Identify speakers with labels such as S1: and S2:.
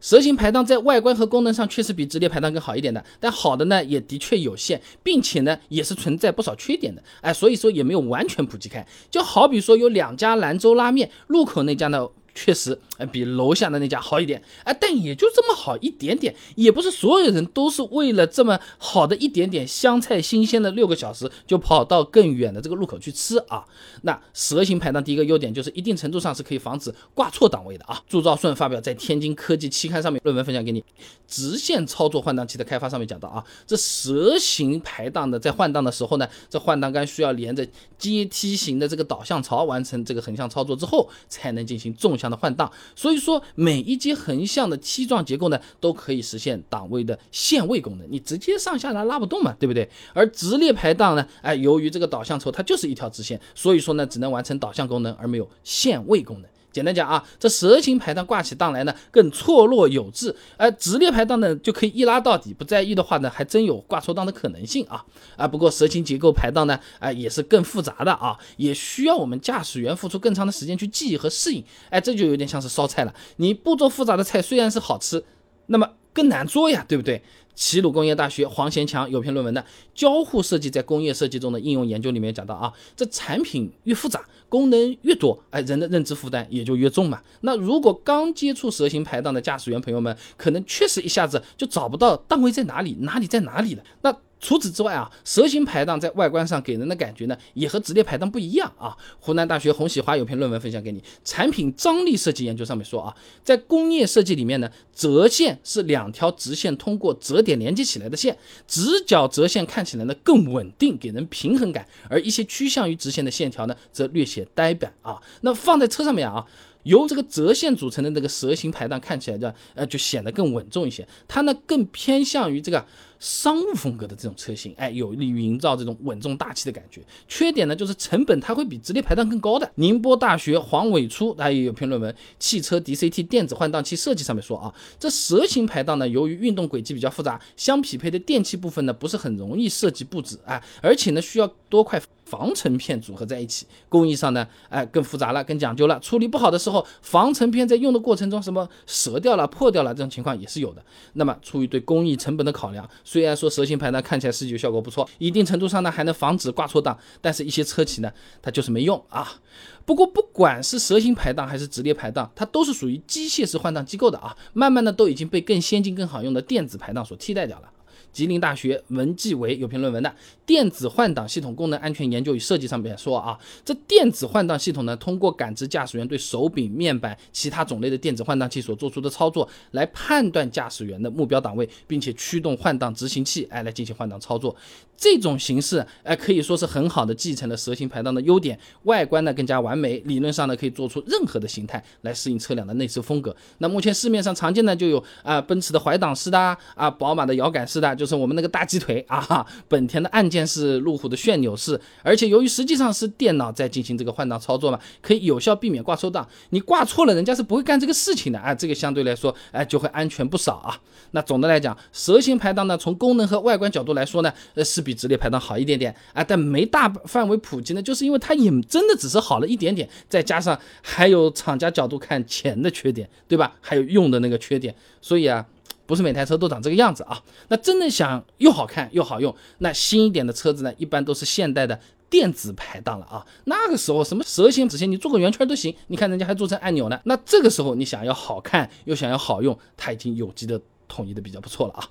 S1: 蛇形排档在外观和功能上确实比直列排档更好一点的，但好的呢也的确有限，并且呢也是存在不少缺点的，哎，所以说也没有完全普及开。就好比说有两家兰州拉面，路口那家呢。确实，呃，比楼下的那家好一点，哎，但也就这么好一点点，也不是所有人都是为了这么好的一点点香菜新鲜的六个小时就跑到更远的这个路口去吃啊。那蛇形排档第一个优点就是一定程度上是可以防止挂错档位的啊。祝兆顺发表在天津科技期刊上面论文分享给你，直线操作换挡器的开发上面讲到啊，这蛇形排档的在换挡的时候呢，这换挡杆需要连着阶梯型的这个导向槽完成这个横向操作之后，才能进行纵向。的换挡，所以说每一节横向的梯状结构呢，都可以实现档位的限位功能。你直接上下拉拉不动嘛，对不对？而直列排档呢，哎，由于这个导向轴它就是一条直线，所以说呢，只能完成导向功能，而没有限位功能。简单讲啊，这蛇形排档挂起档来呢，更错落有致；而直列排档呢，就可以一拉到底，不在意的话呢，还真有挂错档的可能性啊啊！不过蛇形结构排档呢，啊也是更复杂的啊，也需要我们驾驶员付出更长的时间去记忆和适应。哎，这就有点像是烧菜了，你步骤复杂的菜虽然是好吃，那么更难做呀，对不对？齐鲁工业大学黄贤强有篇论文的《交互设计在工业设计中的应用研究》里面讲到啊，这产品越复杂，功能越多，哎，人的认知负担也就越重嘛。那如果刚接触蛇形排档的驾驶员朋友们，可能确实一下子就找不到档位在哪里，哪里在哪里了。那除此之外啊，蛇形排档在外观上给人的感觉呢，也和直列排档不一样啊。湖南大学洪喜华有篇论文分享给你，《产品张力设计研究》上面说啊，在工业设计里面呢，折线是两条直线通过折点连接起来的线，直角折线看起来呢更稳定，给人平衡感，而一些趋向于直线的线条呢，则略显呆板啊。那放在车上面啊。由这个折线组成的这个蛇形排档看起来的呃就显得更稳重一些，它呢更偏向于这个商务风格的这种车型，哎，有利于营造这种稳重大气的感觉。缺点呢就是成本它会比直列排档更高的。宁波大学黄伟初他也有篇论文《汽车 DCT 电子换挡器设计》上面说啊，这蛇形排档呢由于运动轨迹比较复杂，相匹配的电器部分呢不是很容易设计布置啊，而且呢需要多块。防尘片组合在一起，工艺上呢，哎，更复杂了，更讲究了。处理不好的时候，防尘片在用的过程中，什么折掉了、破掉了，这种情况也是有的。那么，出于对工艺成本的考量，虽然说蛇形排档看起来视觉效果不错，一定程度上呢，还能防止挂错档，但是一些车企呢，它就是没用啊。不过，不管是蛇形排档还是直列排档，它都是属于机械式换挡机构的啊，慢慢的都已经被更先进、更好用的电子排档所替代掉了。吉林大学文继伟有篇论文的《电子换挡系统功能安全研究与设计》上面说啊，这电子换挡系统呢，通过感知驾驶员对手柄、面板、其他种类的电子换挡器所做出的操作，来判断驾驶员的目标档位，并且驱动换挡执行器，哎，来进行换挡操作。这种形式，哎，可以说是很好的继承了蛇形排档的优点，外观呢更加完美，理论上呢可以做出任何的形态来适应车辆的内饰风格。那目前市面上常见的就有啊，奔驰的怀挡式的啊，宝马的摇杆式的。就是我们那个大鸡腿啊，本田的按键式，路虎的旋钮式，而且由于实际上是电脑在进行这个换挡操作嘛，可以有效避免挂错档。你挂错了，人家是不会干这个事情的啊。这个相对来说，哎，就会安全不少啊。那总的来讲，蛇形排档呢，从功能和外观角度来说呢，呃，是比直列排档好一点点啊，但没大范围普及呢，就是因为它也真的只是好了一点点，再加上还有厂家角度看钱的缺点，对吧？还有用的那个缺点，所以啊。不是每台车都长这个样子啊！那真的想又好看又好用，那新一点的车子呢，一般都是现代的电子排档了啊。那个时候什么蛇形、直线，你做个圆圈都行。你看人家还做成按钮呢。那这个时候你想要好看又想要好用，它已经有机的统一的比较不错了啊。